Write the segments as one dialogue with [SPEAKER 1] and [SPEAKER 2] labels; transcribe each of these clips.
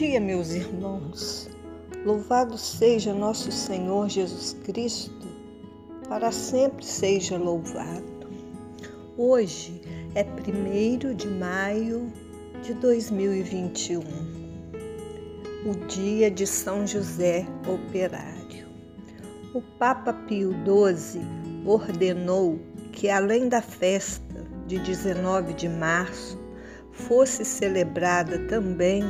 [SPEAKER 1] dia, meus irmãos. Louvado seja nosso Senhor Jesus Cristo, para sempre seja louvado. Hoje é 1 de maio de 2021, o dia de São José Operário. O Papa Pio XII ordenou que, além da festa de 19 de março, fosse celebrada também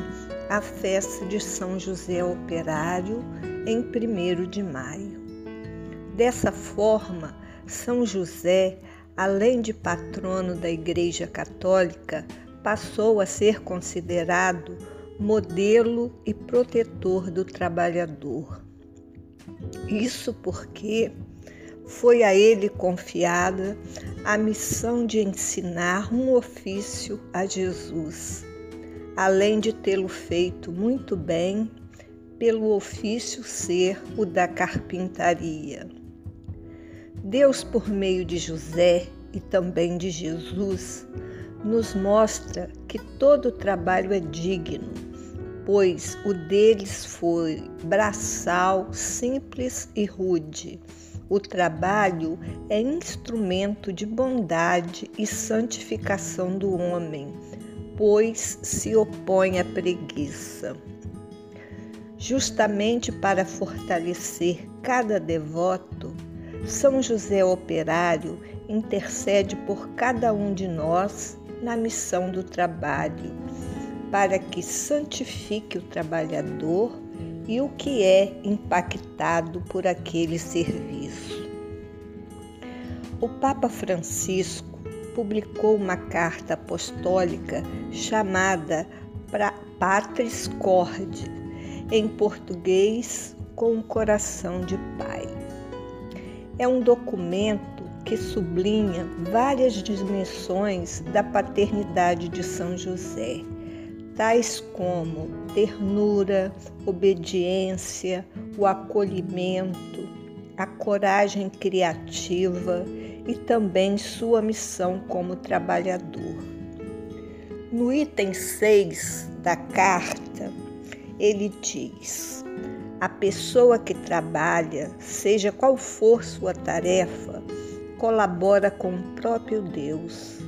[SPEAKER 1] a festa de São José Operário em 1 de maio. Dessa forma, São José, além de patrono da Igreja Católica, passou a ser considerado modelo e protetor do trabalhador. Isso porque foi a ele confiada a missão de ensinar um ofício a Jesus além de tê-lo feito muito bem pelo ofício ser o da carpintaria. Deus, por meio de José e também de Jesus, nos mostra que todo trabalho é digno, pois o deles foi braçal, simples e rude. O trabalho é instrumento de bondade e santificação do homem pois se opõe à preguiça. Justamente para fortalecer cada devoto, São José Operário intercede por cada um de nós na missão do trabalho, para que santifique o trabalhador e o que é impactado por aquele serviço. O Papa Francisco publicou uma carta apostólica chamada Patris Corde, em português, com o coração de pai. É um documento que sublinha várias dimensões da paternidade de São José, tais como ternura, obediência, o acolhimento, a coragem criativa e também sua missão como trabalhador. No item 6 da carta, ele diz: a pessoa que trabalha, seja qual for sua tarefa, colabora com o próprio Deus.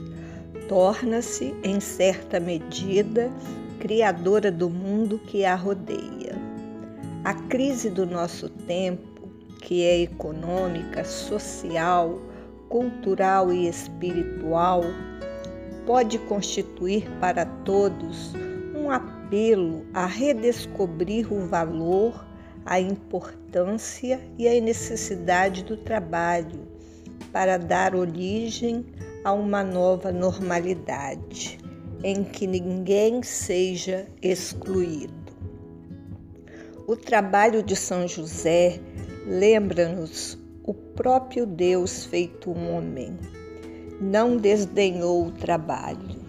[SPEAKER 1] Torna-se, em certa medida, criadora do mundo que a rodeia. A crise do nosso tempo, que é econômica, social, cultural e espiritual pode constituir para todos um apelo a redescobrir o valor, a importância e a necessidade do trabalho para dar origem a uma nova normalidade em que ninguém seja excluído. O trabalho de São José lembra-nos o próprio Deus feito homem, não desdenhou o trabalho.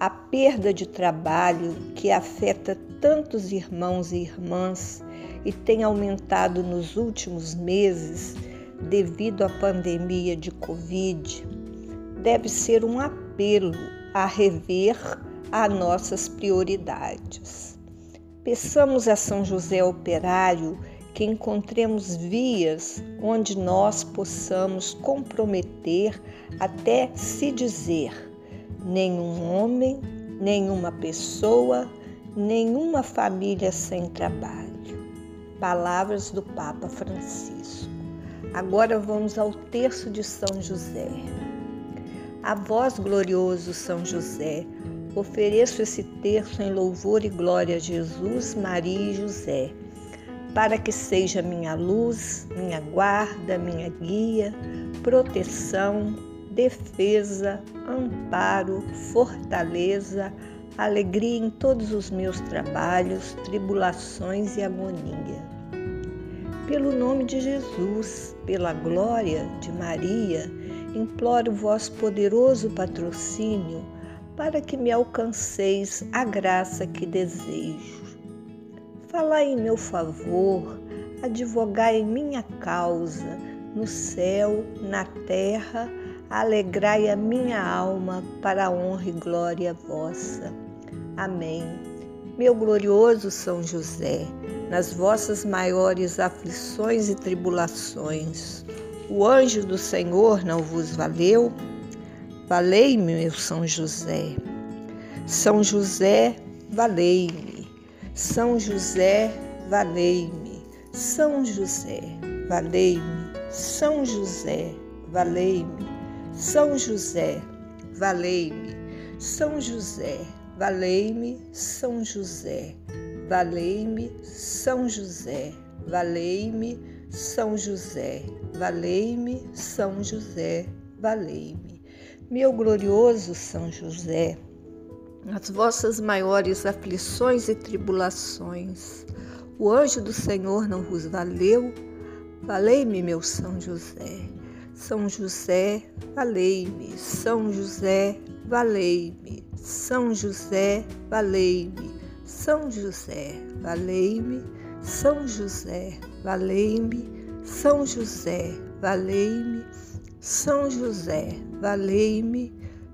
[SPEAKER 1] A perda de trabalho que afeta tantos irmãos e irmãs e tem aumentado nos últimos meses devido à pandemia de Covid, deve ser um apelo a rever as nossas prioridades. Peçamos a São José Operário que encontremos vias onde nós possamos comprometer até se dizer: nenhum homem, nenhuma pessoa, nenhuma família sem trabalho. Palavras do Papa Francisco. Agora vamos ao terço de São José. A vós, glorioso São José, ofereço esse terço em louvor e glória a Jesus, Maria e José para que seja minha luz, minha guarda, minha guia, proteção, defesa, amparo, fortaleza, alegria em todos os meus trabalhos, tribulações e agonia. Pelo nome de Jesus, pela glória de Maria, imploro vosso poderoso patrocínio para que me alcanceis a graça que desejo Falai em meu favor, advogai em minha causa, no céu, na terra, alegrai a minha alma para a honra e glória vossa. Amém. Meu glorioso São José, nas vossas maiores aflições e tribulações, o anjo do Senhor não vos valeu? Valei-me, meu São José. São José, valei-me. São José, valei-me. São José, valei-me. São José, valei-me. São José, valei-me. São José, valei-me. São José, valei-me. São José, valei-me. São José, valei-me. São José, valei-me. Meu glorioso São José, nas vossas maiores aflições e tribulações. O anjo do Senhor não vos valeu? Valei-me, meu São José. São José, valei-me. São José, valei-me. São José, valei-me. São José, valei-me. São José, valei-me. São José, valei-me. São José, valei-me.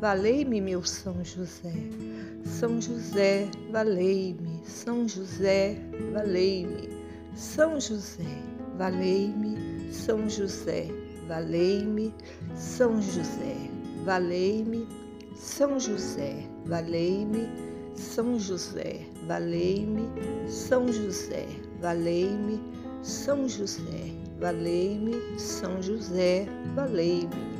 [SPEAKER 1] Valei-me, meu São José. São José, valei-me. São José, valei-me. São José, valei-me. São José, valei-me. São José, valei-me. São José, valei-me. São José, valei-me. São José, valei-me. São José, valei-me. São José, valei-me.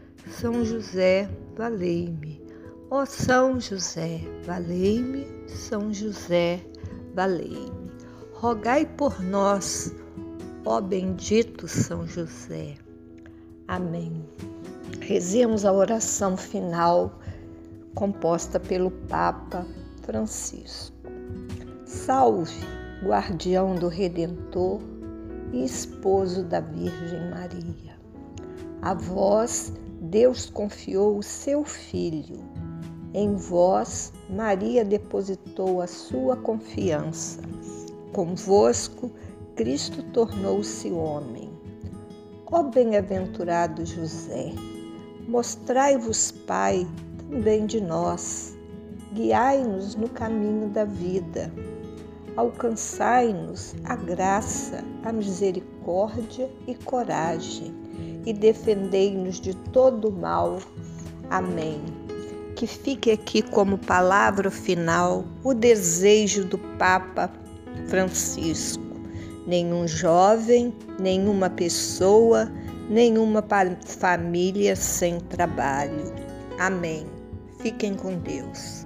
[SPEAKER 1] São José, valei-me. Ó São José, valei-me. São José, valei-me. Rogai por nós, ó bendito São José. Amém. Rezemos a oração final composta pelo Papa Francisco. Salve, guardião do Redentor e esposo da Virgem Maria. A vós Deus confiou o seu Filho. Em vós, Maria depositou a sua confiança. Convosco, Cristo tornou-se homem. Ó bem-aventurado José, mostrai-vos, Pai, também de nós. Guiai-nos no caminho da vida. Alcançai-nos a graça, a misericórdia e coragem e defendei-nos de todo mal. Amém. Que fique aqui como palavra final o desejo do Papa Francisco. Nenhum jovem, nenhuma pessoa, nenhuma família sem trabalho. Amém. Fiquem com Deus.